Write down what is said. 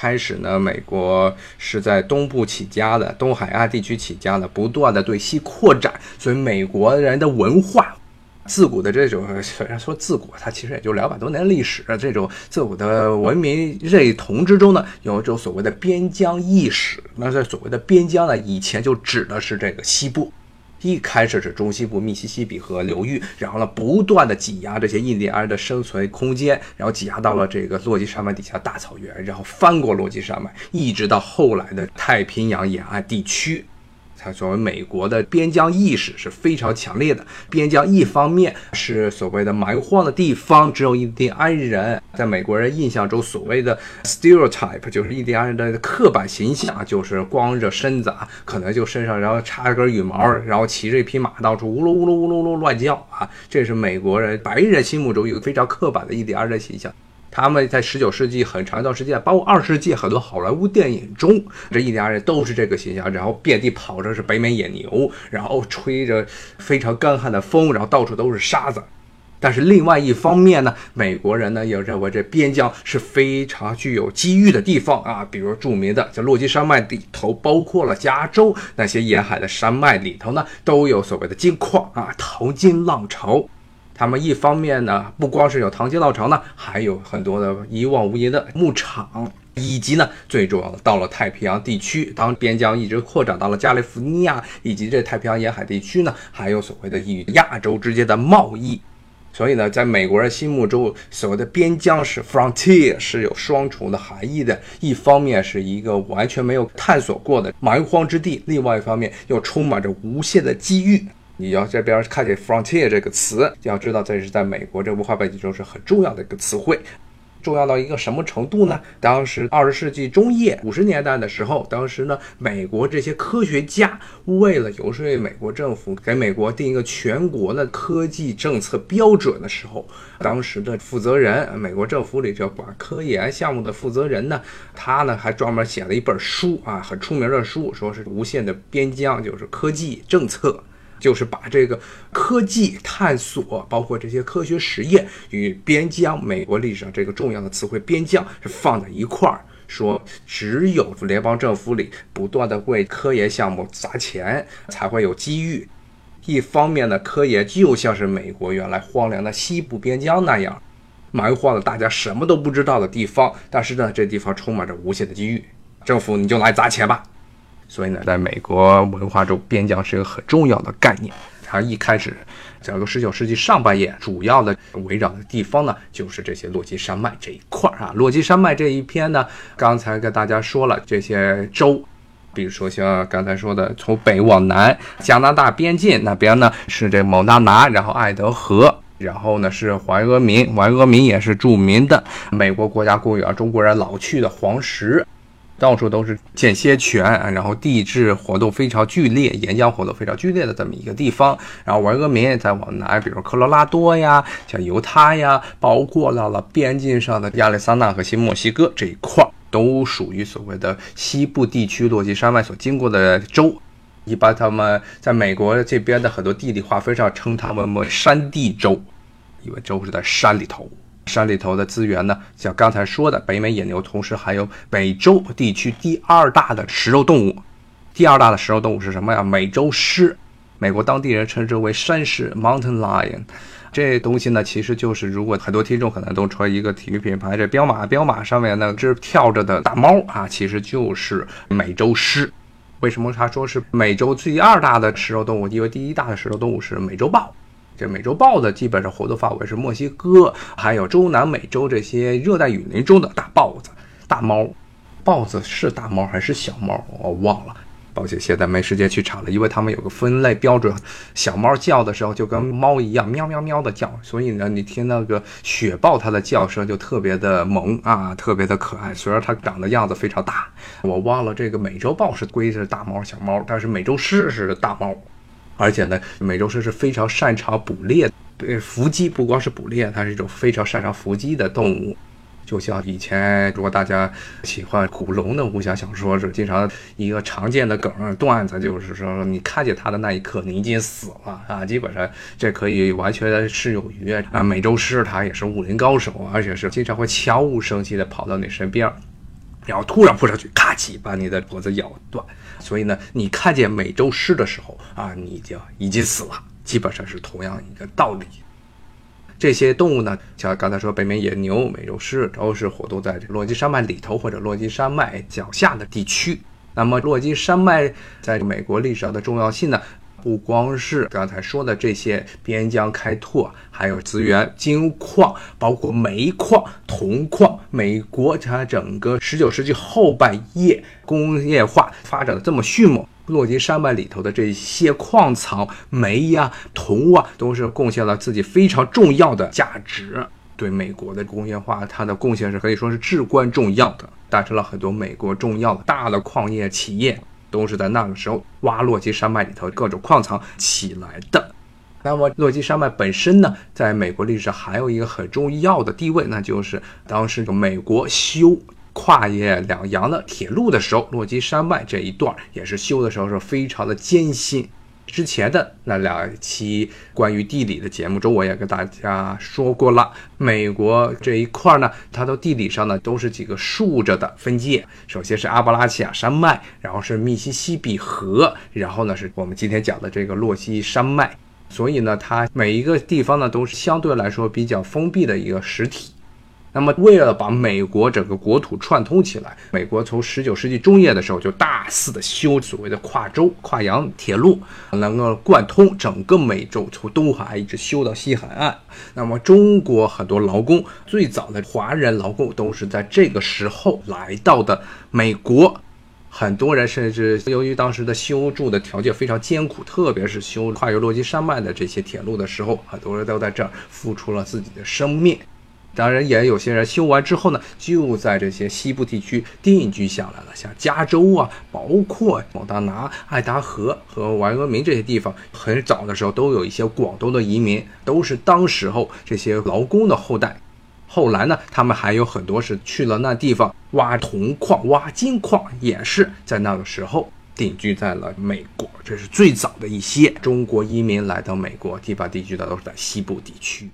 开始呢，美国是在东部起家的，东海岸地区起家的，不断的对西扩展，所以美国人的文化。自古的这种，虽然说自古，它其实也就两百多年历史。这种自古的文明认同之中呢，有一种所谓的边疆意识。那这所谓的边疆呢，以前就指的是这个西部。一开始是中西部密西西比河流域，然后呢，不断的挤压这些印第安人的生存空间，然后挤压到了这个落基山脉底下大草原，然后翻过落基山脉，一直到后来的太平洋沿岸地区。它作为美国的边疆意识是非常强烈的。边疆一方面是所谓的蛮荒的地方，只有印第安人。在美国人印象中，所谓的 stereotype 就是印第安人的刻板形象，就是光着身子啊，可能就身上然后插一根羽毛，然后骑着一匹马到处呜噜呜噜呜噜呜噜乱叫啊。这是美国人白人心目中一个非常刻板的印第安人形象。他们在十九世纪很长一段时间，包括二十世纪很多好莱坞电影中，这印第安人都是这个形象，然后遍地跑着是北美野牛，然后吹着非常干旱的风，然后到处都是沙子。但是另外一方面呢，美国人呢也认为这边疆是非常具有机遇的地方啊，比如著名的在落基山脉里头，包括了加州那些沿海的山脉里头呢，都有所谓的金矿啊，淘金浪潮。他们一方面呢，不光是有唐吉浪潮呢，还有很多的一望无垠的牧场，以及呢，最重要的，到了太平洋地区，当边疆一直扩展到了加利福尼亚以及这太平洋沿海地区呢，还有所谓的与亚洲之间的贸易。所以呢，在美国人心目中，所谓的边疆是 frontier 是有双重的含义的，一方面是一个完全没有探索过的蛮荒之地，另外一方面又充满着无限的机遇。你要这边看见 frontier 这个词，就要知道这是在美国这文化背景中是很重要的一个词汇，重要到一个什么程度呢？当时二十世纪中叶五十年代的时候，当时呢，美国这些科学家为了游说美国政府给美国定一个全国的科技政策标准的时候，当时的负责人，美国政府里这管科研项目的负责人呢，他呢还专门写了一本书啊，很出名的书，说是无限的边疆，就是科技政策。就是把这个科技探索，包括这些科学实验与边疆，美国历史上这个重要的词汇“边疆”是放在一块儿，说只有联邦政府里不断的为科研项目砸钱，才会有机遇。一方面呢，科研就像是美国原来荒凉的西部边疆那样，蛮荒的大家什么都不知道的地方，但是呢，这地方充满着无限的机遇，政府你就来砸钱吧。所以呢，在美国文化中，边疆是一个很重要的概念。它一开始，整个十九世纪上半叶，主要的围绕的地方呢，就是这些落基山脉这一块儿啊。落基山脉这一片呢，刚才跟大家说了这些州，比如说像刚才说的，从北往南，加拿大边境那边呢是这蒙大拿，然后爱德河，然后呢是怀俄明，怀俄明也是著名的美国国家公园，中国人老去的黄石。到处都是间歇泉，然后地质活动非常剧烈，岩浆活动非常剧烈的这么一个地方。然后，维俄明再往南，比如科罗拉多呀，像犹他呀，包括到了边境上的亚利桑那和新墨西哥这一块，都属于所谓的西部地区落基山脉所经过的州。一般他们在美国这边的很多地理划分上称他们为山地州，因为州是在山里头。山里头的资源呢，像刚才说的北美野牛，同时还有美洲地区第二大的食肉动物。第二大的食肉动物是什么呀？美洲狮，美国当地人称之为山狮 （Mountain Lion）。这东西呢，其实就是如果很多听众可能都穿一个体育品牌，这彪马，彪马上面那只跳着的大猫啊，其实就是美洲狮。为什么他说是美洲第二大的食肉动物？因为第一大的食肉动物是美洲豹。这美洲豹的基本上活动范围是墨西哥，还有中南美洲这些热带雨林中的大豹子、大猫。豹子是大猫还是小猫？我忘了，抱歉，现在没时间去查了。因为他们有个分类标准，小猫叫的时候就跟猫一样，喵喵喵的叫，所以呢，你听那个雪豹它的叫声就特别的萌啊，特别的可爱。虽然它长得样子非常大，我忘了这个美洲豹是归是大猫、小猫，但是美洲狮是大猫。而且呢，美洲狮是非常擅长捕猎，对伏击不光是捕猎，它是一种非常擅长伏击的动物。就像以前，如果大家喜欢古龙的武侠小说，是经常一个常见的梗段子，就是说你看见它的那一刻，你已经死了啊！基本上这可以完全适用于啊，美洲狮它也是武林高手，而且是经常会悄无声息的跑到你身边。然后突然扑上去，咔叽把你的脖子咬断。所以呢，你看见美洲狮的时候啊，你就已经死了，基本上是同样一个道理。这些动物呢，像刚才说北美野牛、美洲狮，都是活动在落基山脉里头或者落基山脉脚下的地区。那么，落基山脉在美国历史上的重要性呢？不光是刚才说的这些边疆开拓，还有资源、金矿，包括煤矿、铜矿。美国它整个十九世纪后半叶工业化发展的这么迅猛。落基山脉里头的这些矿藏，煤呀、铜啊，都是贡献了自己非常重要的价值。对美国的工业化，它的贡献是可以说是至关重要的，诞生了很多美国重要的大的矿业企业，都是在那个时候挖洛基山脉里头各种矿藏起来的。那么，洛基山脉本身呢，在美国历史上还有一个很重要的地位，那就是当时美国修。跨越两洋的铁路的时候，洛基山脉这一段也是修的时候是非常的艰辛。之前的那两期关于地理的节目中，我也跟大家说过了，美国这一块呢，它的地理上呢都是几个竖着的分界。首先是阿巴拉契亚山脉，然后是密西西比河，然后呢是我们今天讲的这个洛基山脉。所以呢，它每一个地方呢都是相对来说比较封闭的一个实体。那么，为了把美国整个国土串通起来，美国从十九世纪中叶的时候就大肆的修所谓的跨洲、跨洋铁路，能够贯通整个美洲，从东海岸一直修到西海岸。那么，中国很多劳工，最早的华人劳工都是在这个时候来到的美国。很多人甚至由于当时的修筑的条件非常艰苦，特别是修跨越落基山脉的这些铁路的时候，很多人都在这儿付出了自己的生命。当然，也有些人修完之后呢，就在这些西部地区定居下来了，像加州啊，包括蒙大拿、爱达荷和怀俄明这些地方，很早的时候都有一些广东的移民，都是当时候这些劳工的后代。后来呢，他们还有很多是去了那地方挖铜矿、挖金矿，也是在那个时候定居在了美国。这是最早的一些中国移民来到美国地方地区的，都是在西部地区。